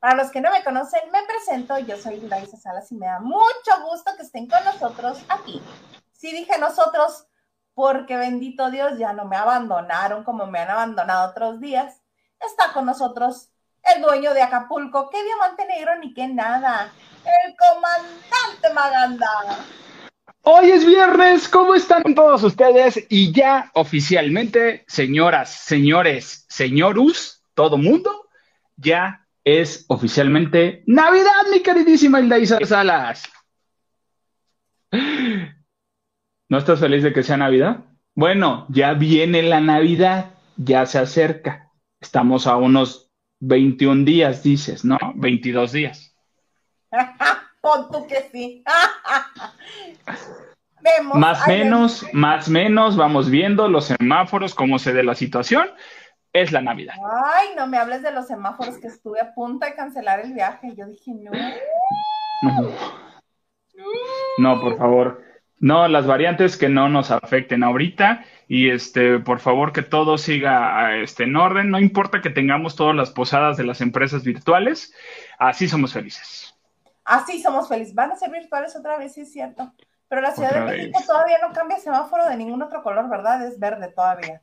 Para los que no me conocen, me presento, yo soy Laisa Salas y me da mucho gusto que estén con nosotros aquí. Sí dije nosotros, porque bendito Dios, ya no me abandonaron como me han abandonado otros días. Está con nosotros el dueño de Acapulco, qué diamante negro ni qué nada, el comandante Maganda. Hoy es viernes, ¿cómo están todos ustedes? Y ya oficialmente, señoras, señores, señorus, todo mundo, ya es oficialmente Navidad, mi queridísima Hilda Salas. ¿No estás feliz de que sea Navidad? Bueno, ya viene la Navidad, ya se acerca. Estamos a unos 21 días, dices, ¿no? 22 días. Pon tú que sí. más menos, más menos, vamos viendo los semáforos, cómo se dé la situación. Es la Navidad. Ay, no me hables de los semáforos que estuve a punto de cancelar el viaje. Yo dije, no. No, por favor. No, las variantes que no nos afecten ahorita y este, por favor que todo siga este, en orden. No importa que tengamos todas las posadas de las empresas virtuales, así somos felices. Así somos felices. Van a ser virtuales otra vez, sí es cierto. Pero la Ciudad de México todavía no cambia semáforo de ningún otro color, ¿verdad? Es verde todavía.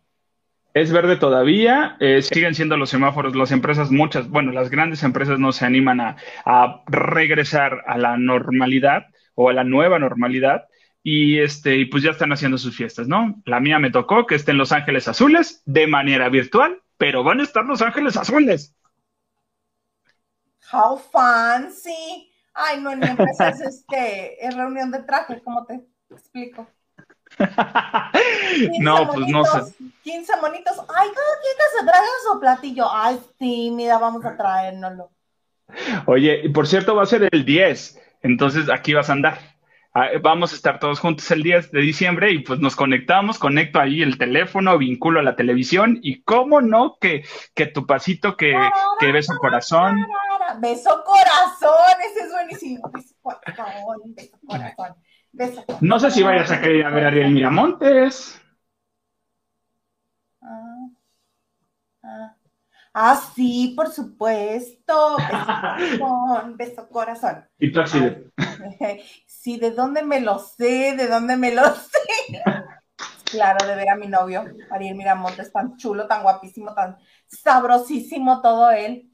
Es verde todavía, eh, siguen siendo los semáforos, las empresas, muchas, bueno, las grandes empresas no se animan a, regresar a la normalidad o a la nueva normalidad y este, y pues ya están haciendo sus fiestas, ¿no? La mía me tocó que esté en Los Ángeles Azules de manera virtual, pero van a estar Los Ángeles Azules. How fancy. Ay, no, en mi empresa es este, es reunión de traje, ¿cómo te explico? No, pues no sé. 15 monitos. Ay, quien se trae su platillo. Ay, sí, mira, vamos a traérnoslo. Oye, y por cierto, va a ser el 10. Entonces aquí vas a andar. Ah, vamos a estar todos juntos el 10 de diciembre y pues nos conectamos, conecto ahí el teléfono, vinculo a la televisión y cómo no que, que tu pasito que, que beso corazón. Beso corazón, ese es buenísimo. Beso corazón, beso corazón. No sé si vayas a querer a ver a Ariel Miramontes. Ah, ah. ah, sí, por supuesto. Beso corazón, beso corazón. ¿Y tú así de? Sí, ¿de dónde me lo sé? ¿De dónde me lo sé? Claro, de ver a mi novio, Ariel Miramontes, tan chulo, tan guapísimo, tan sabrosísimo todo él.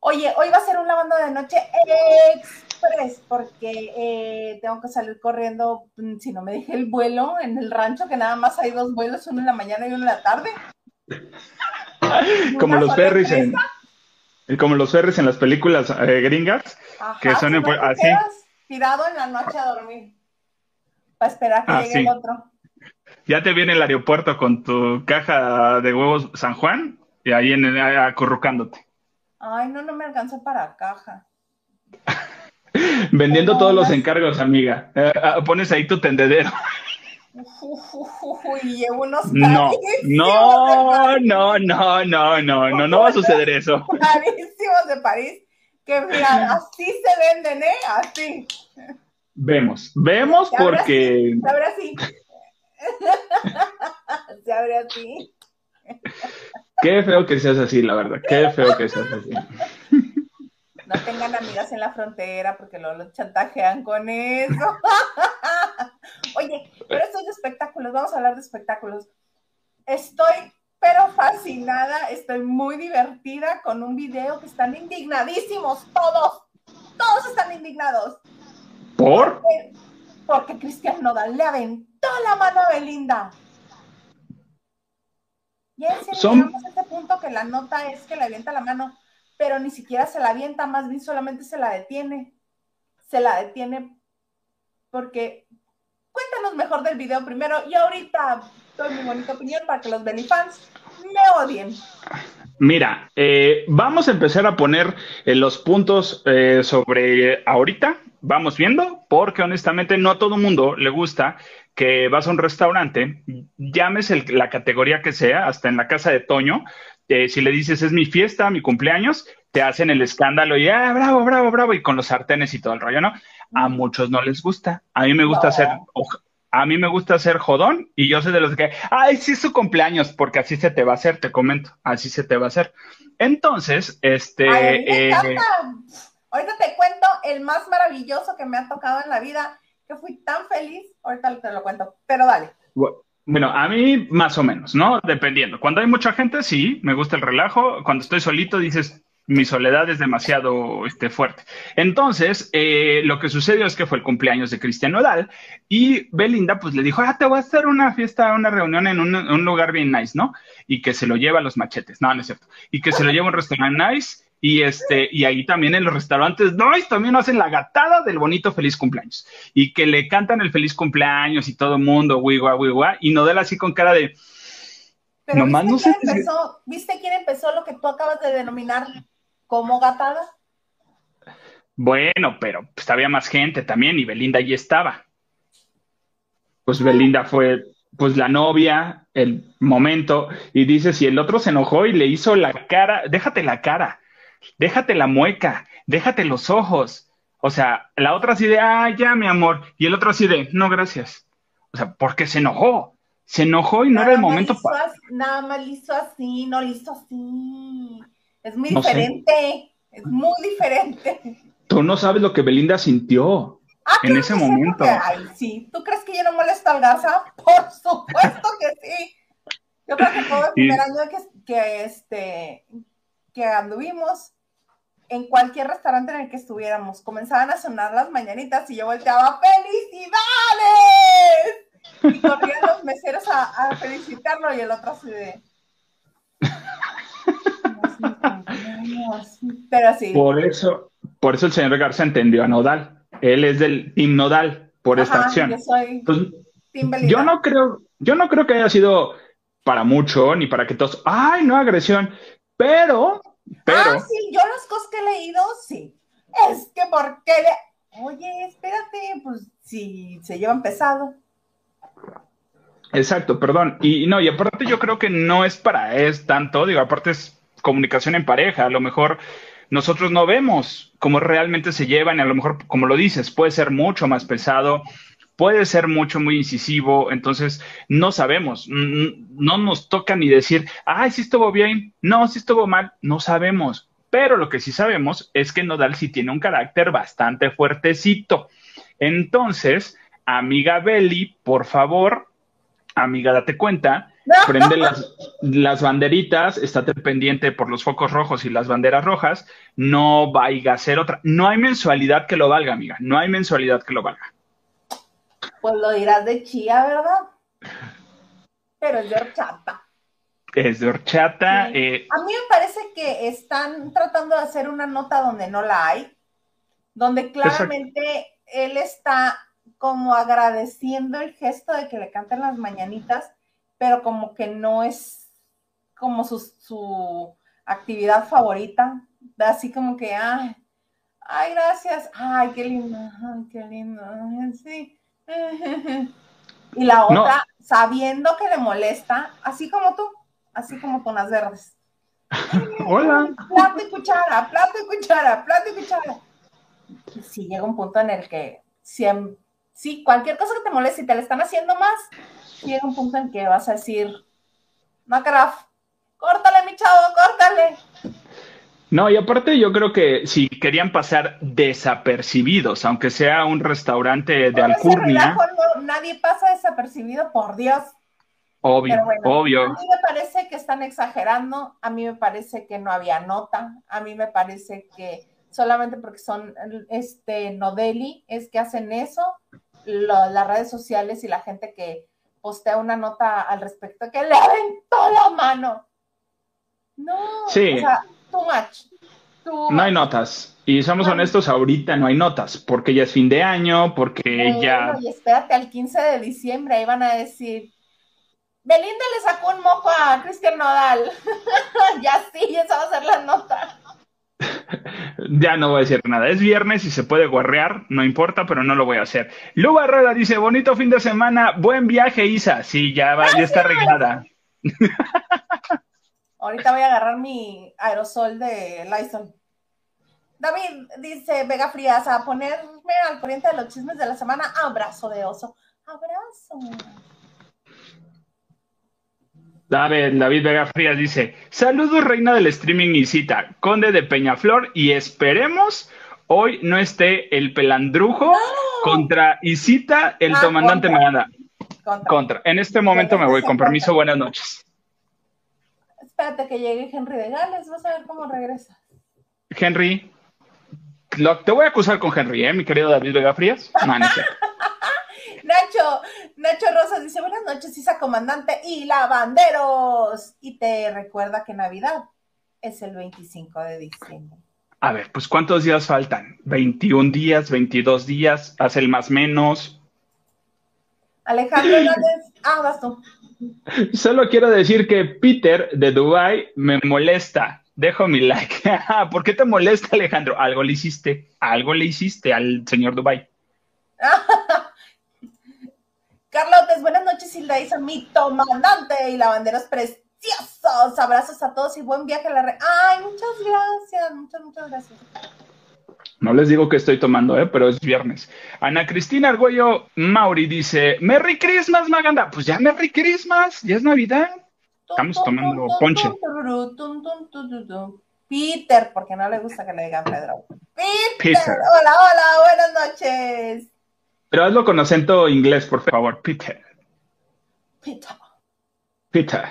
Oye, hoy va a ser un lavando de noche express porque eh, tengo que salir corriendo, mm, si no me dejé el vuelo en el rancho, que nada más hay dos vuelos, uno en la mañana y uno en la tarde. como los ferries en, como los ferries en las películas eh, gringas, que son así. Tirado en la noche a dormir, para esperar que ah, llegue el otro. Ya te viene el aeropuerto con tu caja de huevos San Juan y ahí en acurrucándote. Ay, no, no me alcanza para caja. Vendiendo todos los encargos, amiga. Eh, ah, pones ahí tu tendedero. y llevo unos no, no, no, no, no, no, no, no va a suceder eso. Carísimos de París, que mira, así se venden, ¿eh? Así. Vemos, vemos porque... se abre así. se abre así. Qué feo que seas así, la verdad. Qué feo que seas así. No tengan amigas en la frontera porque luego los chantajean con eso. Oye, pero esto es de espectáculos. Vamos a hablar de espectáculos. Estoy, pero fascinada. Estoy muy divertida con un video que están indignadísimos todos. Todos están indignados. ¿Por? Porque, porque Cristian Nodal le aventó la mano a Belinda. Y en serio, a este punto que la nota es que le avienta la mano, pero ni siquiera se la avienta, más bien solamente se la detiene. Se la detiene porque cuéntanos mejor del video primero y ahorita doy mi bonita opinión para que los fans me odien. Mira, eh, vamos a empezar a poner eh, los puntos eh, sobre ahorita, vamos viendo, porque honestamente no a todo mundo le gusta que vas a un restaurante, llames la categoría que sea, hasta en la casa de Toño, eh, si le dices es mi fiesta, mi cumpleaños, te hacen el escándalo y ah, bravo, bravo, bravo, y con los sartenes y todo el rollo, ¿no? A muchos no les gusta. A mí me gusta hacer, a mí me gusta ser jodón y yo soy de los que, ay, sí, su cumpleaños, porque así se te va a hacer, te comento, así se te va a hacer. Entonces, este... Ay, me eh, Ahorita te cuento el más maravilloso que me ha tocado en la vida, que fui tan feliz, ahorita te lo cuento, pero dale. Bueno, a mí más o menos, ¿no? Dependiendo. Cuando hay mucha gente, sí, me gusta el relajo. Cuando estoy solito, dices, mi soledad es demasiado este, fuerte. Entonces, eh, lo que sucedió es que fue el cumpleaños de Cristian Nodal y Belinda pues le dijo, ah, te voy a hacer una fiesta, una reunión en un, lugar bien nice, ¿no? Y que se lo lleva a los machetes, no, no es cierto. Y que se lo lleva a un restaurante nice y este, y ahí también en los restaurantes nice también hacen la gatada del bonito feliz cumpleaños. Y que le cantan el feliz cumpleaños y todo el mundo, wigua, wigua, y Nodal así con cara de... Pero ¿viste, no quién empezó, ¿Viste quién empezó lo que tú acabas de denominar como gatada? Bueno, pero pues, había más gente también y Belinda allí estaba. Pues Belinda fue pues la novia, el momento, y dice, si el otro se enojó y le hizo la cara, déjate la cara, déjate la mueca, déjate los ojos. O sea, la otra así de, ah, ya, mi amor, y el otro así de, no, gracias. O sea, porque se enojó, se enojó y no era el momento para... Nada más listo así, no listo así. Es muy diferente, es muy diferente. Tú no sabes lo que Belinda sintió ah, en ese momento. ay, sí. ¿Tú crees que yo no molesto al Garza? Por supuesto que sí. Yo creo que todo el primer año que, este, que anduvimos, en cualquier restaurante en el que estuviéramos, comenzaban a sonar las mañanitas y yo volteaba, ¡felicidades! Y corrían los meseros a, a felicitarlo y el otro así de... Pero sí. Por eso, por eso el señor Garza entendió a Nodal. Él es del Team Nodal por esta acción. Yo, soy yo no creo, yo no creo que haya sido para mucho, ni para que todos, ay, no agresión, pero, pero. Ah, sí, yo las cosas que he leído, sí. Es que porque le... Oye, espérate, pues si se llevan pesado. Exacto, perdón. Y no, y aparte yo creo que no es para es tanto, digo, aparte es comunicación en pareja, a lo mejor nosotros no vemos cómo realmente se llevan y a lo mejor, como lo dices, puede ser mucho más pesado, puede ser mucho, muy incisivo, entonces no sabemos, no nos toca ni decir, ay, sí estuvo bien, no, sí estuvo mal, no sabemos, pero lo que sí sabemos es que Nodal sí tiene un carácter bastante fuertecito. Entonces, amiga Belly, por favor, amiga, date cuenta prende las, las, banderitas, estate pendiente por los focos rojos y las banderas rojas, no vaya a ser otra. No hay mensualidad que lo valga, amiga, no hay mensualidad que lo valga. Pues lo dirás de chía, ¿verdad? Pero es de horchata. Es de horchata. Eh, a mí me parece que están tratando de hacer una nota donde no la hay, donde claramente él está como agradeciendo el gesto de que le canten las mañanitas pero como que no es como su, actividad favorita. Así como que, ay, ay, gracias, ay, qué lindo, ay, qué lindo, sí. Y la otra, sabiendo que le molesta, así como tú, así como con las verdes. Hola. Plato y cuchara, plato y cuchara, plato y cuchara. Y sí, llega un punto en el que si, cualquier cosa que te moleste y te le están haciendo más, llega un punto en que vas a decir, Macraft, córtale, mi chavo, córtale. No, y aparte yo creo que si querían pasar desapercibidos, aunque sea un restaurante de alcurnia. nadie pasa desapercibido, por Dios. Obvio, obvio. A mí me parece que están exagerando, a mí me parece que no había nota, a mí me parece que solamente porque son este Nodeli es que hacen eso, las redes sociales y la gente que postea una nota al respecto que le aventó la mano. No, sí. o sea, too much. no hay notas. Y somos honestos, ahorita no hay notas, porque ya es fin de año, porque ya... Y espérate al 15 de diciembre, ahí van a decir, Belinda le sacó un mojo a Cristian Nodal. ya sí, esa va a ser la nota. ya no voy a decir nada. Es viernes y se puede guarrear, no importa, pero no lo voy a hacer. Lu Barrera dice, bonito fin de semana, buen viaje, Isa. Sí, ya, va, ya está arreglada. Ahorita voy a agarrar mi aerosol de Lysol. David dice, Vega Frías, a ponerme al corriente de los chismes de la semana, abrazo de oso. Abrazo. David, David Vega Frías dice: Saludos, reina del streaming y cita, conde de Peñaflor, y esperemos hoy no esté el pelandrujo contra Isita, el Ah, comandante. Maganda. Contra. Contra. En este momento me voy. Con permiso, buenas noches. Espérate que llegue Henry de Gales, vas a ver cómo regresa. Henry, lo- te voy a acusar con Henry, ¿eh, mi querido David Vega Frías? No, no. Nacho, Nacho Rosas dice, buenas noches, Isa Comandante y Lavanderos. Y te recuerda que Navidad es el 25 de diciembre. A ver, pues ¿cuántos días faltan? ¿21 días? ¿22 días? ¿Haz el más menos? Alejandro Hernández, ah, vas tú. Solo quiero decir que Peter de Dubai me molesta. Dejo mi like. ¿Por qué te molesta, Alejandro? Algo le hiciste. Algo le hiciste al señor Dubai. Carlotes, buenas noches, Hilda Isa, mi comandante y lavanderos preciosos. Abrazos a todos y buen viaje a la red. Ay, muchas gracias, muchas, muchas gracias. No les digo que estoy tomando, ¿eh? pero es viernes. Ana Cristina Argüello Mauri dice: Merry Christmas, Maganda. Pues ya Merry Christmas, ya es Navidad. Estamos tomando ponche. Peter, porque no le gusta que le digan Pedro. Peter, Peter. hola, hola, buenas noches. Pero hazlo con acento inglés, por favor. Peter. Peter. Peter.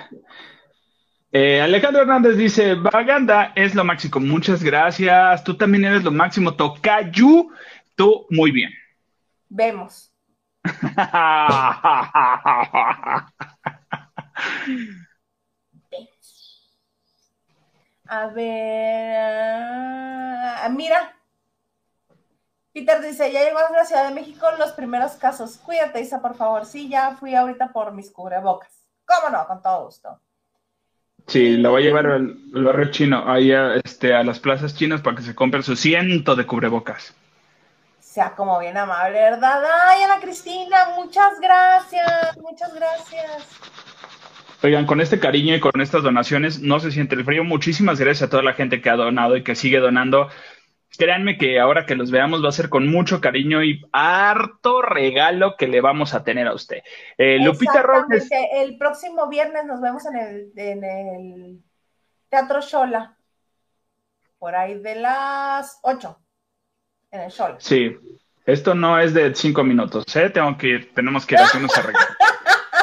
Eh, Alejandro Hernández dice, Baganda es lo máximo. Muchas gracias. Tú también eres lo máximo. Tokayu, tú muy bien. Vemos. A ver. mira. Peter dice: Ya llegó a la Ciudad de México los primeros casos. Cuídate, Isa, por favor. Sí, ya fui ahorita por mis cubrebocas. ¿Cómo no? Con todo gusto. Sí, lo voy a llevar al, al barrio chino, ahí a, este, a las plazas chinas para que se compren su ciento de cubrebocas. Sea como bien amable, ¿verdad? Ay, Ana Cristina, muchas gracias. Muchas gracias. Oigan, con este cariño y con estas donaciones no se siente el frío. Muchísimas gracias a toda la gente que ha donado y que sigue donando. Créanme que ahora que los veamos va a ser con mucho cariño y harto regalo que le vamos a tener a usted. Eh, Lupita Robles. El próximo viernes nos vemos en el, en el Teatro Shola. Por ahí de las 8. En el Shola. Sí, esto no es de cinco minutos, ¿eh? Tengo que ir, tenemos que ir haciendo ese regalo.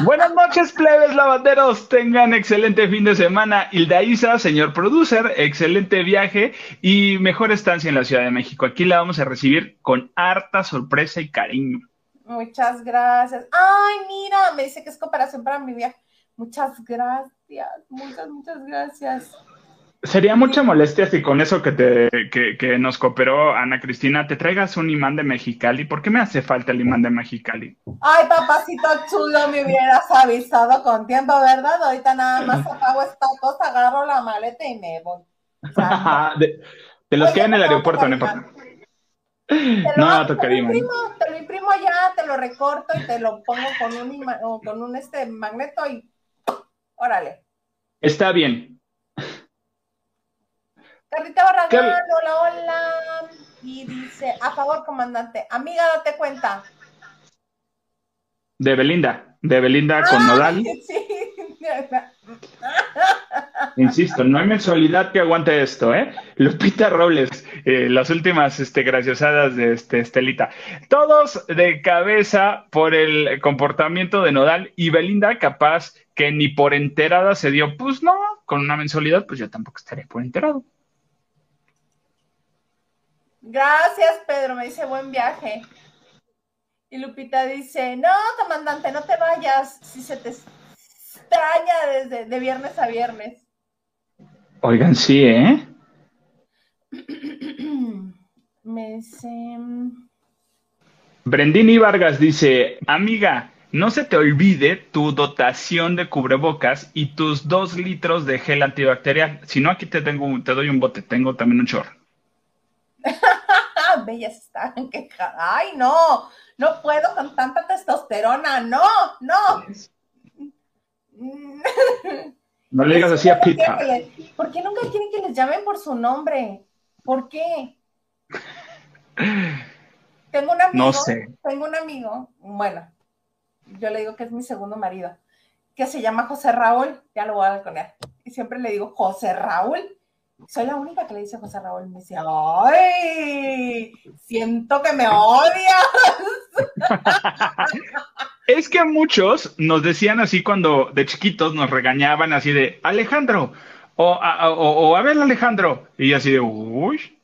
Buenas noches, plebes lavanderos. Tengan excelente fin de semana. Hilda Isa, señor producer, excelente viaje y mejor estancia en la Ciudad de México. Aquí la vamos a recibir con harta sorpresa y cariño. Muchas gracias. Ay, mira, me dice que es cooperación para mi viaje. Muchas gracias, muchas, muchas gracias. Sería mucha molestia si con eso que, te, que, que nos cooperó Ana Cristina te traigas un imán de Mexicali. ¿Por qué me hace falta el imán de Mexicali? Ay, papacito chulo, me hubieras avisado con tiempo, ¿verdad? Ahorita nada más apago esta cosa, agarro la maleta y me voy. De, de los Oye, que hay en el aeropuerto, no importa. Te No, te tocaría, imprimo, te lo imprimo ya, te lo recorto y te lo pongo con un, ima- o con un este magneto y órale. Está bien. Carlita Barragán, ¿Qué? hola, hola. Y dice, a favor, comandante. Amiga, date cuenta. De Belinda. De Belinda con Ay, Nodal. Sí. Insisto, no hay mensualidad que aguante esto, ¿eh? Lupita Robles, eh, las últimas este, graciosadas de este, Estelita. Todos de cabeza por el comportamiento de Nodal y Belinda, capaz que ni por enterada se dio. Pues no, con una mensualidad, pues yo tampoco estaría por enterado. Gracias, Pedro, me dice buen viaje. Y Lupita dice, no, comandante, no te vayas, si se te extraña desde de viernes a viernes. Oigan, sí, ¿eh? Me dice, Brendini Vargas dice, amiga, no se te olvide tu dotación de cubrebocas y tus dos litros de gel antibacterial. Si no, aquí te tengo, un- te doy un bote, tengo también un chorro. bellas están quejadas. Ay, no, no puedo con tanta testosterona, no, no. No le digas así a ¿Por qué, Pita. ¿Por qué nunca quieren que les llamen por su nombre? ¿Por qué? Tengo un amigo. No sé. Tengo un amigo. Bueno, yo le digo que es mi segundo marido, que se llama José Raúl, ya lo voy a con él. Y siempre le digo, José Raúl. Soy la única que le dice José Raúl. Me dice, ¡ay! Siento que me odias. es que muchos nos decían así cuando de chiquitos nos regañaban así de, Alejandro, o a, o, a ver Alejandro. Y así de, uy.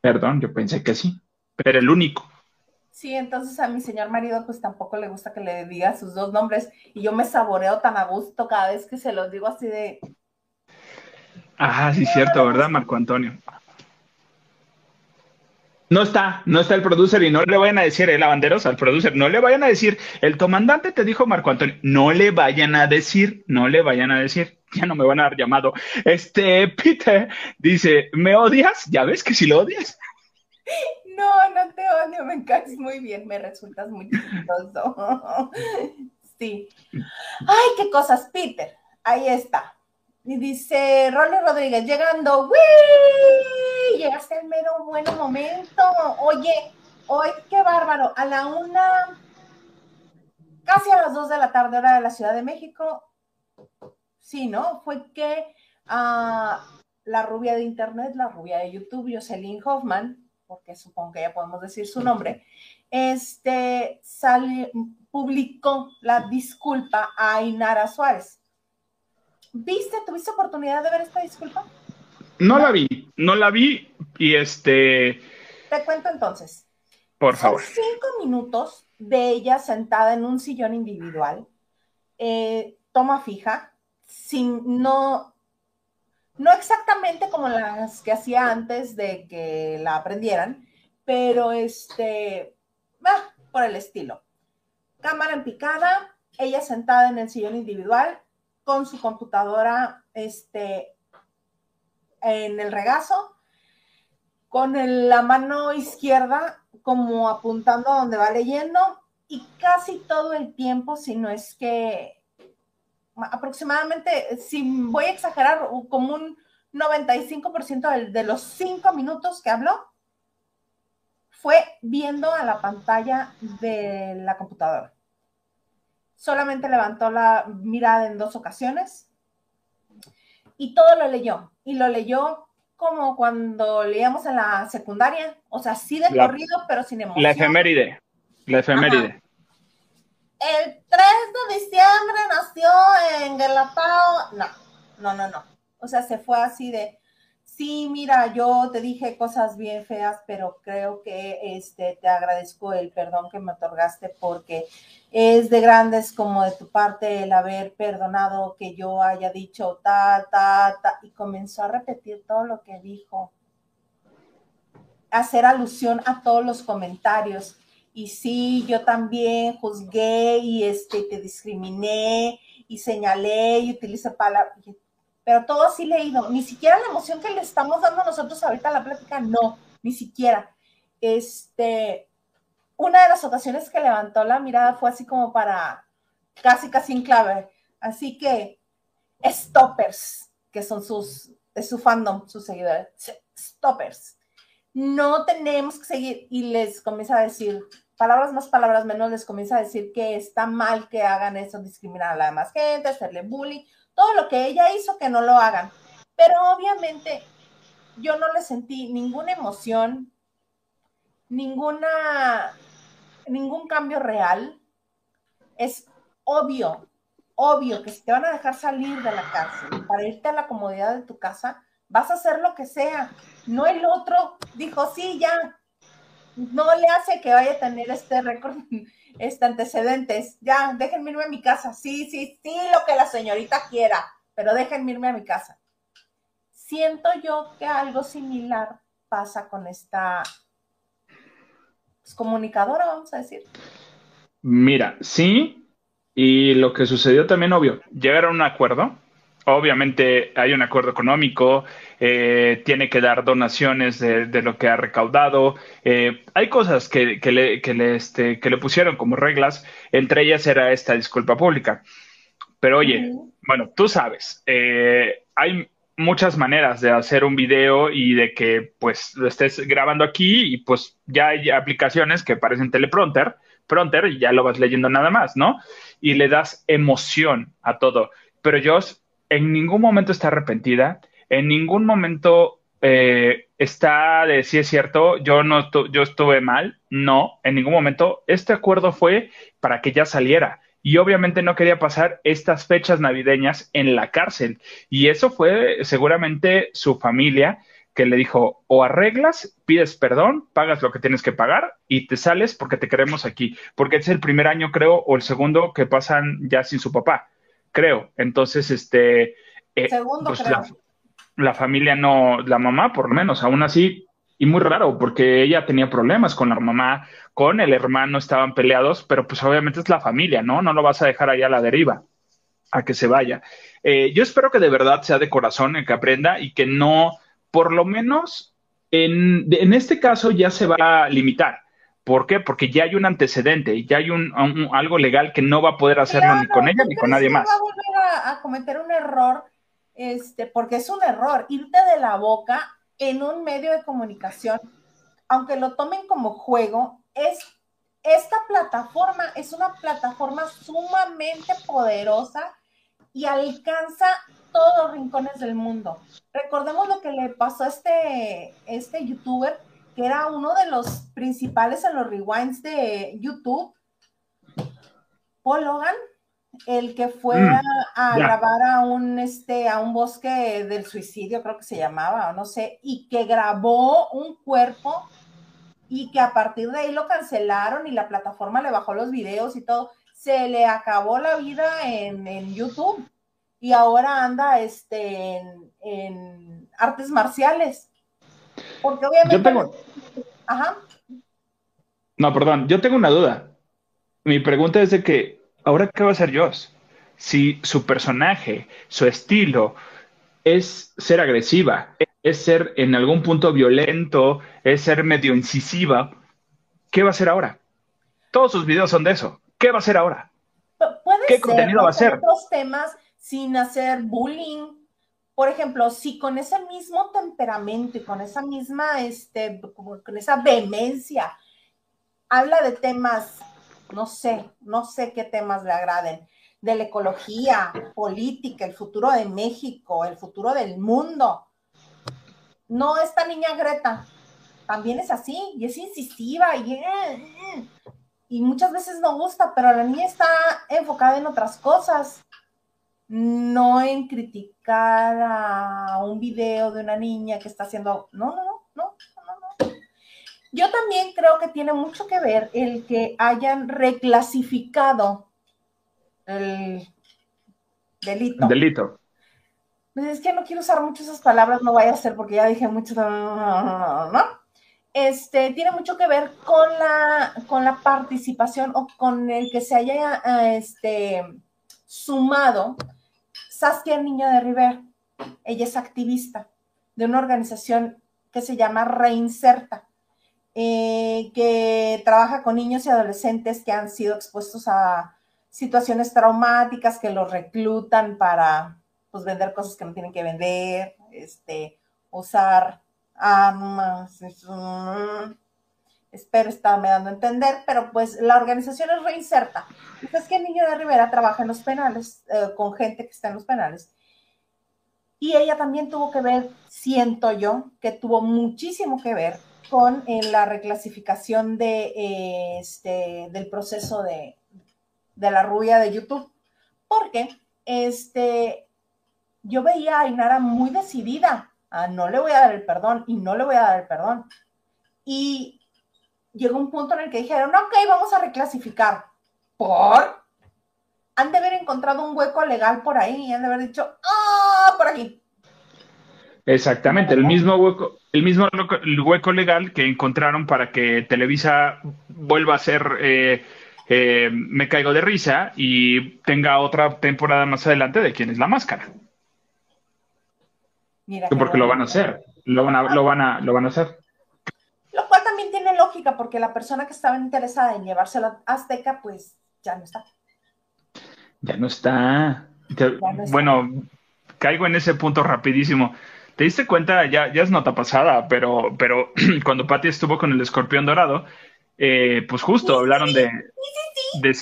Perdón, yo pensé que sí, pero el único. Sí, entonces a mi señor marido pues tampoco le gusta que le diga sus dos nombres y yo me saboreo tan a gusto cada vez que se los digo así de... Ah, sí, cierto, ¿verdad, Marco Antonio? No está, no está el producer y no le vayan a decir el lavanderos al producer, no le vayan a decir, el comandante te dijo Marco Antonio, no le vayan a decir, no le vayan a decir, ya no me van a dar llamado. Este, Peter dice, ¿me odias? Ya ves que si lo odias. No, no te odio, me caes muy bien, me resultas muy chistoso. sí. Ay, qué cosas, Peter. Ahí está. Y dice Rolly Rodríguez, llegando, ¡Wii! Llegaste al mero buen momento. Oye, hoy qué bárbaro. A la una, casi a las dos de la tarde, hora de la Ciudad de México. Sí, ¿no? Fue que ah, la rubia de Internet, la rubia de YouTube, Jocelyn Hoffman, porque supongo que ya podemos decir su nombre, este, sale, publicó la disculpa a Inara Suárez. ¿Viste, tuviste oportunidad de ver esta disculpa? No la vi, no la vi y este... Te cuento entonces. Por favor. cinco minutos de ella sentada en un sillón individual, eh, toma fija, sin, no, no exactamente como las que hacía antes de que la aprendieran, pero este, ah, por el estilo. Cámara en picada, ella sentada en el sillón individual con su computadora este, en el regazo, con la mano izquierda como apuntando a donde va leyendo y casi todo el tiempo, si no es que aproximadamente, si voy a exagerar, como un 95% de, de los cinco minutos que habló fue viendo a la pantalla de la computadora. Solamente levantó la mirada en dos ocasiones y todo lo leyó. Y lo leyó como cuando leíamos en la secundaria, o sea, sí de corrido, pero sin emoción. La efeméride, la efeméride. El 3 de diciembre nació en Guelatao. No, no, no, no. O sea, se fue así de, sí, mira, yo te dije cosas bien feas, pero creo que este, te agradezco el perdón que me otorgaste porque es de grandes como de tu parte el haber perdonado que yo haya dicho ta, ta, ta, y comenzó a repetir todo lo que dijo, hacer alusión a todos los comentarios. Y sí, yo también juzgué y este, te discriminé y señalé y utilicé palabras, pero todo así leído, ni siquiera la emoción que le estamos dando nosotros ahorita a la plática, no, ni siquiera. Este, una de las ocasiones que levantó la mirada fue así como para casi, casi en clave. Así que, stoppers, que son sus, de su fandom, sus seguidores, stoppers no tenemos que seguir y les comienza a decir palabras más, palabras menos, les comienza a decir que está mal que hagan eso, discriminar a la demás gente, hacerle bullying, todo lo que ella hizo que no lo hagan. Pero obviamente yo no le sentí ninguna emoción, ninguna, ningún cambio real. Es obvio, obvio que si te van a dejar salir de la cárcel para irte a la comodidad de tu casa, vas a hacer lo que sea. No el otro dijo, sí, ya, no le hace que vaya a tener este récord, este antecedentes. Ya, déjenme irme a mi casa. Sí, sí, sí, lo que la señorita quiera, pero déjenme irme a mi casa. Siento yo que algo similar pasa con esta pues, comunicadora, vamos a decir. Mira, sí, y lo que sucedió también, obvio, llegar a un acuerdo obviamente hay un acuerdo económico, eh, tiene que dar donaciones de, lo que ha recaudado. Eh, hay cosas que, le, que, este, que le pusieron como reglas, entre ellas era esta disculpa pública. Pero oye, bueno, tú sabes, eh, hay muchas maneras de hacer un video y de que pues lo estés grabando aquí y pues ya hay aplicaciones que parecen teleprompter teleprompter y ya lo vas leyendo nada más, ¿no? Y le das emoción a todo. Pero yo en ningún momento está arrepentida, en ningún momento eh, está de si es cierto, yo no yo estuve mal, no, en ningún momento. Este acuerdo fue para que ya saliera y obviamente no quería pasar estas fechas navideñas en la cárcel. Y eso fue seguramente su familia que le dijo, o arreglas, pides perdón, pagas lo que tienes que pagar y te sales porque te queremos aquí. Porque es el primer año, creo, o el segundo que pasan ya sin su papá, creo. Entonces, este... Eh, segundo, pues La, la familia no, la mamá por lo menos, aún así y muy raro porque ella tenía problemas con la mamá, con el hermano, estaban peleados, pero pues obviamente es la familia, ¿no? No lo vas a dejar ahí a la deriva, a que se vaya. Eh, yo espero que de verdad sea de corazón, el que aprenda y que no, por lo menos en, en este caso ya se va a limitar. ¿Por qué? Porque ya hay un antecedente, ya hay un, algo legal que no va a poder hacerlo ni con ella ni con nadie más. Va a volver a, a cometer un error, este, porque es un error, irte de la boca en un medio de comunicación, aunque lo tomen como juego, es esta plataforma es una plataforma sumamente poderosa y alcanza todos los rincones del mundo. Recordemos lo que le pasó a este, este youtuber, que era uno de los principales en los rewinds de YouTube, Paul Logan, el que fue mm, a, grabar a un, este, a un bosque del suicidio, creo que se llamaba, o no sé, y que grabó un cuerpo y que a partir de ahí lo cancelaron y la plataforma le bajó los videos y todo. Se le acabó la vida en, YouTube y ahora anda este, en, artes marciales. Porque obviamente... Yo tengo... Ajá. No, perdón, yo tengo una duda. Mi pregunta es de que ahora qué va a hacer Joss? Si su personaje, su estilo es ser agresiva, es ser en algún punto violento, es ser medio incisiva, ¿qué va a hacer ahora? Todos sus videos son de eso. ¿Qué va a hacer ahora? ¿Qué contenido va a hacer? Otros temas sin hacer bullying. Por ejemplo, si con ese mismo temperamento y con esa misma, este, con esa vehemencia, habla de temas no sé, no sé qué temas le agraden, de la ecología, política, el futuro de México, el futuro del mundo. No, esta niña Greta también es así y es incisiva y, eh, y muchas veces no gusta, pero la niña está enfocada en otras cosas, no en criticar a un video de una niña que está haciendo, no, no, yo también creo que tiene mucho que ver el que hayan reclasificado el delito. Delito. Pues es que no quiero usar mucho esas palabras, no vaya a ser porque ya dije mucho, ¿no? Este, tiene mucho que ver con la, con la participación o con el que se haya este, sumado Saskia Niña de River. Ella es activista de una organización que se llama Reinserta eh, que trabaja con niños y adolescentes que han sido expuestos a situaciones traumáticas, que los reclutan para pues, vender cosas que no tienen que vender, este, usar armas. espero estarme dando a entender, pero pues la organización es reinserta. Es que el niño de Rivera trabaja en los penales, eh, con gente que está en los penales. Y ella también tuvo que ver, siento yo, que tuvo muchísimo que ver con eh, la reclasificación de, eh, este, del proceso de, la rubia de YouTube, porque este, yo veía a Ainara muy decidida, a no le voy a dar el perdón y no le voy a dar el perdón. Y llegó un punto en el que dijeron, ok, vamos a reclasificar. ¿Por? Han de haber encontrado un hueco legal por ahí y han de haber dicho, ah, por aquí. Exactamente, el mismo hueco, el mismo hueco legal que encontraron para que Televisa vuelva a ser eh, eh, Me caigo de risa y tenga otra temporada más adelante de quién es la máscara. Mira porque lo van a hacer, lo van a, lo van a, lo van a hacer. Lo cual también tiene lógica, porque la persona que estaba interesada en llevárselo a Azteca, pues ya no está. Ya no está. Bueno, caigo en ese punto rapidísimo. ¿Te diste cuenta? Ya, ya es nota pasada, pero, pero cuando Patty estuvo con el escorpión dorado, eh, pues justo hablaron de, de,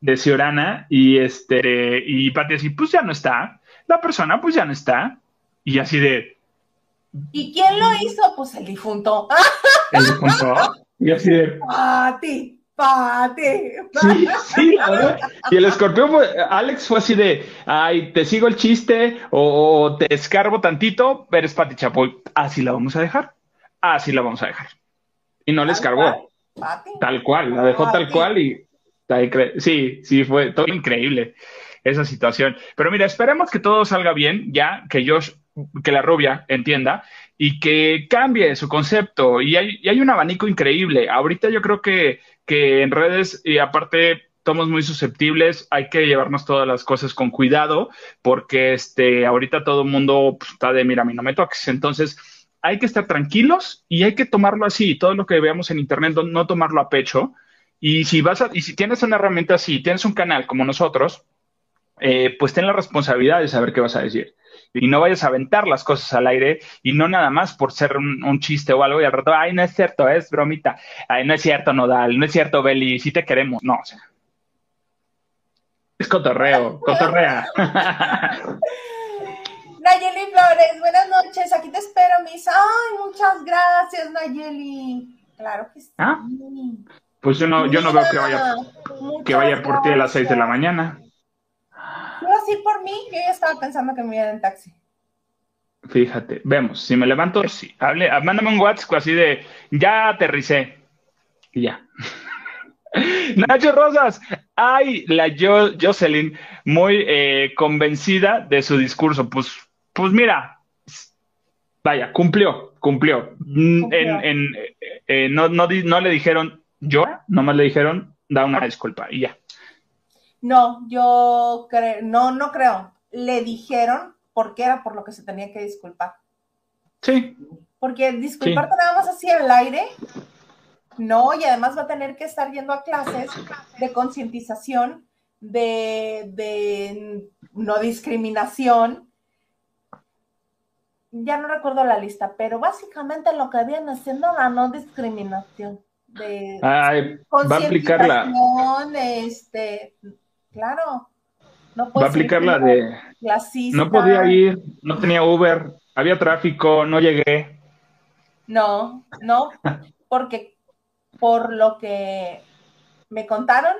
de Ciorana y este, y Pati así, pues ya no está, la persona pues ya no está, y así de... ¿Y quién lo hizo? Pues el difunto. El difunto. Y así de... Pati, Pati. Sí, sí, Y el escorpión, Alex fue así de, ay, te sigo el chiste o, te escarbo tantito, eres Pati Chapoy. Así la vamos a dejar. Así la vamos a dejar. Y no le escarbó. Tal cual, la dejó tal cual y sí, sí, fue todo increíble esa situación. Pero mira, esperemos que todo salga bien, ya que Josh, que la rubia entienda y que cambie su concepto. Y hay, hay un abanico increíble. Ahorita yo creo que, que en redes, y aparte somos muy susceptibles, hay que llevarnos todas las cosas con cuidado, porque este, ahorita todo el mundo pues, está de, mira, a mí no me toques. Entonces, hay que estar tranquilos y hay que tomarlo así. Todo lo que veamos en Internet, no tomarlo a pecho. Y si vas a, y si tienes una herramienta así, tienes un canal como nosotros, eh, pues ten la responsabilidad de saber qué vas a decir. Y no vayas a aventar las cosas al aire y no nada más por ser un, chiste o algo y al rato, ay, no es cierto, es bromita. Ay, no es cierto, Nodal, no es cierto, Beli, si te queremos. No, o sea. Es cotorreo, cotorrea. Nayeli Flores, buenas noches, aquí te espero, mis. Ay, muchas gracias, Nayeli. Claro que sí. ¿Ah? Pues yo no, yo no veo que vaya, que vaya por ti a las 6 de la mañana. Por mí, yo ya estaba pensando que me iba en taxi. Fíjate, vemos, si me levanto, sí, hable, mándame un WhatsApp así de, ya aterricé, y ya. Nacho Rosas, ay, la Jocelyn, muy eh, convencida de su discurso. Pues, pues mira, vaya, cumplió, cumplió. Mm, en, eh, no, no, no le dijeron yo nomás le dijeron, da una disculpa y ya. No, yo creo, no, no creo. Le dijeron porque era por lo que se tenía que disculpar. Sí. Porque disculparte nada más así al aire, no, y además va a tener que estar yendo a clases de concientización, de, de no discriminación. Ya no recuerdo la lista, pero básicamente lo que viene siendo la no discriminación de va a aplicar la este, claro, no va a aplicar la de no podía ir, no tenía Uber, había tráfico, no llegué. No, no, porque por lo que me contaron,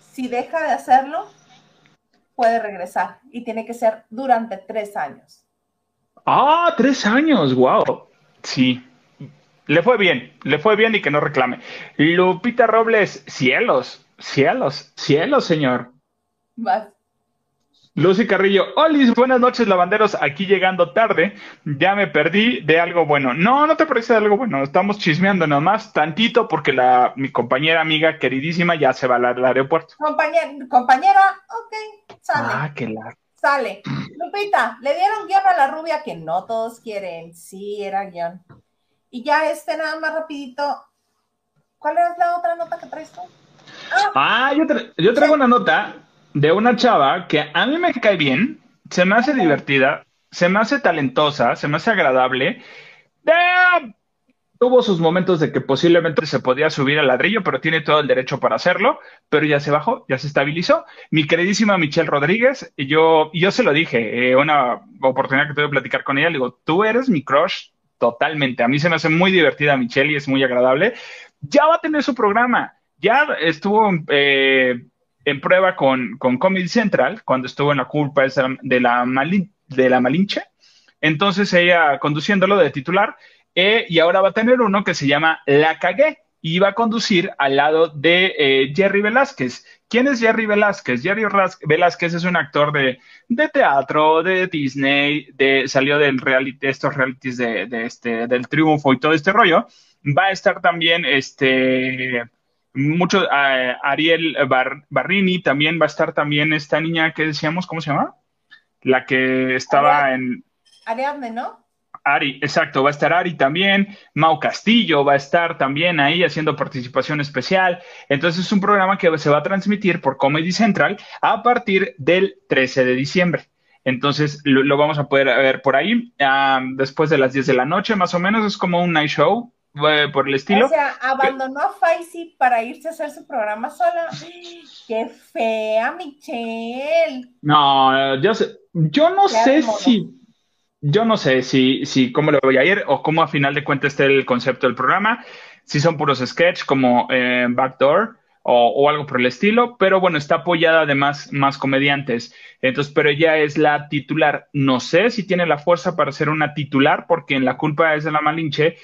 si deja de hacerlo, puede regresar y tiene que ser durante tres años. Ah, tres años, wow. Sí, le fue bien, le fue bien y que no reclame. Lupita Robles, cielos, cielos, cielos, señor. Vas. Lucy Carrillo, Olis, buenas noches, lavanderos. Aquí llegando tarde, ya me perdí de algo bueno. No, no te parece de algo bueno. Estamos chismeando nomás tantito porque la, mi compañera amiga queridísima ya se va al, aeropuerto. Compañera, compañera, ok, sale. Ah, qué la. Sale. Lupita, le dieron guion a la rubia que no todos quieren. Sí, era guion. Y ya este nada más rapidito. ¿Cuál era la otra nota que traes tú? Ah, yo, traigo una nota de una chava que a mí me cae bien, se me hace divertida, se me hace talentosa, se me hace agradable. tuvo sus momentos de que posiblemente se podía subir al ladrillo, pero tiene todo el derecho para hacerlo, pero ya se bajó, ya se estabilizó. Mi queridísima Michelle Rodríguez, yo, yo se lo dije, eh, una oportunidad que tuve de platicar con ella, le digo, tú eres mi crush totalmente. A mí se me hace muy divertida Michelle y es muy agradable. Ya va a tener su programa. Ya estuvo eh, en prueba con, con, Comedy Central cuando estuvo en la culpa de la, de la Malinche. Entonces ella conduciéndolo de titular eh, y ahora va a tener uno que se llama La Cagué y va a conducir al lado de eh, Jerry Velázquez. ¿Quién es Jerry Velázquez? Jerry Velázquez es un actor de, teatro, de Disney, de, salió del reality, estos realities de, este, del triunfo y todo este rollo. Va a estar también este mucho Ariel Barrini, también va a estar también esta niña que decíamos, ¿cómo se llama? La que estaba en Ariadne, ¿no? Ari, exacto, va a estar Ari también, Mau Castillo va a estar también ahí haciendo participación especial. Entonces es un programa que se va a transmitir por Comedy Central a partir del 13 de diciembre. Entonces lo, vamos a poder ver por ahí después de las 10 de la noche, más o menos, es como un night show. Eh, por el estilo. O sea, abandonó a Faisy para irse a hacer su programa sola. ¡Qué fea, Michelle! No, yo, sé, yo no sé si. Yo no sé si, si cómo le voy a ir o cómo a final de cuentas esté el concepto del programa. Si son puros sketch como eh, Backdoor o, algo por el estilo, pero bueno, está apoyada además más comediantes. Entonces, pero ella es la titular. No sé si tiene la fuerza para ser una titular, porque en la culpa es de la Malinche.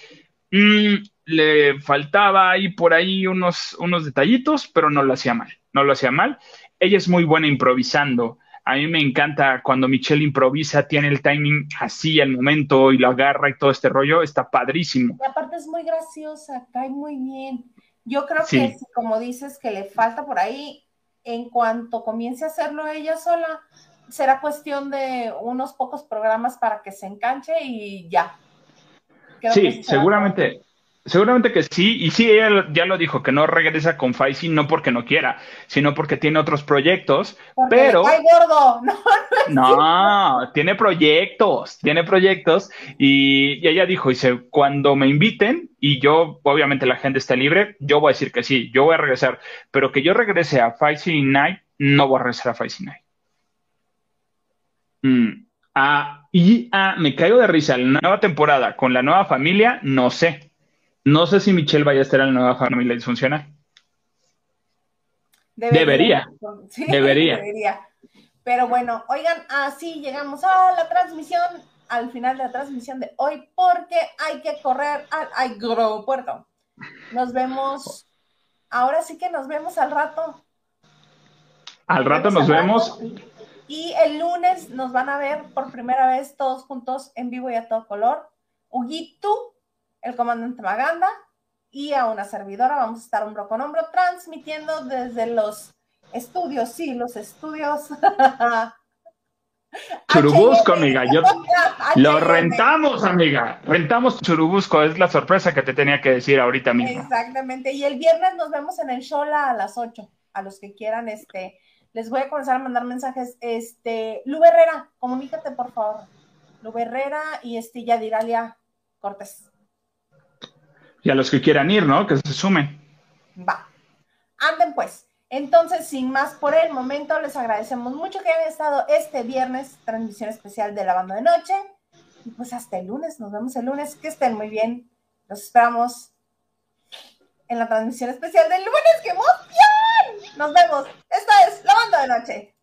Mm, le faltaba ahí por ahí unos, unos detallitos, pero no lo hacía mal. No lo hacía mal. Ella es muy buena improvisando. A mí me encanta cuando Michelle improvisa, tiene el timing así, el momento y lo agarra y todo este rollo, está padrísimo. Y aparte es muy graciosa, cae muy bien. Yo creo que, como dices, que le falta por ahí, en cuanto comience a hacerlo ella sola, será cuestión de unos pocos programas para que se enganche y ya. Sí, seguramente. Seguramente que sí, y sí, ella ya lo dijo, que no regresa con Faisy no porque no quiera, sino porque tiene otros proyectos, pero... ¡Ay, gordo! No, no, tiene proyectos, tiene proyectos, y, ella dijo, dice, cuando me inviten, y yo, obviamente la gente está libre, yo voy a decir que sí, yo voy a regresar, pero que yo regrese a Faisy Night, no voy a regresar a Faisy Night. Mm, ah, y ah, me caigo de risa, la nueva temporada con la nueva familia, no sé. No sé si Michelle vaya a estar en la nueva familia disfuncional. Debería. Debería. Debería. Pero bueno, oigan, así llegamos a la transmisión, al final de la transmisión de hoy, porque hay que correr al aeropuerto. Nos vemos, ahora sí que nos vemos al rato. Al rato nos vemos. Y el lunes nos van a ver por primera vez todos juntos en vivo y a todo color. Huguito el comandante Maganda y a una servidora. Vamos a estar hombro con hombro transmitiendo desde los estudios, sí, los estudios. Churubusco, amiga. Yo lo rentamos, amiga. Rentamos Churubusco. Es la sorpresa que te tenía que decir ahorita mismo. Exactamente. Y el viernes nos vemos en el Shola a las 8. A los que quieran, este, les voy a comenzar a mandar mensajes. Este, Lu Herrera, comunícate, por favor. Lu Herrera y este Yadiralia Cortés. Y a los que quieran ir, ¿no? Que se sumen. Va. Anden pues. Entonces, sin más por el momento, les agradecemos mucho que hayan estado este viernes, transmisión especial de la banda de noche. Y pues hasta el lunes, nos vemos el lunes. Que estén muy bien. Los esperamos en la transmisión especial del lunes. ¡Qué emoción! Nos vemos. Esta es la banda de noche.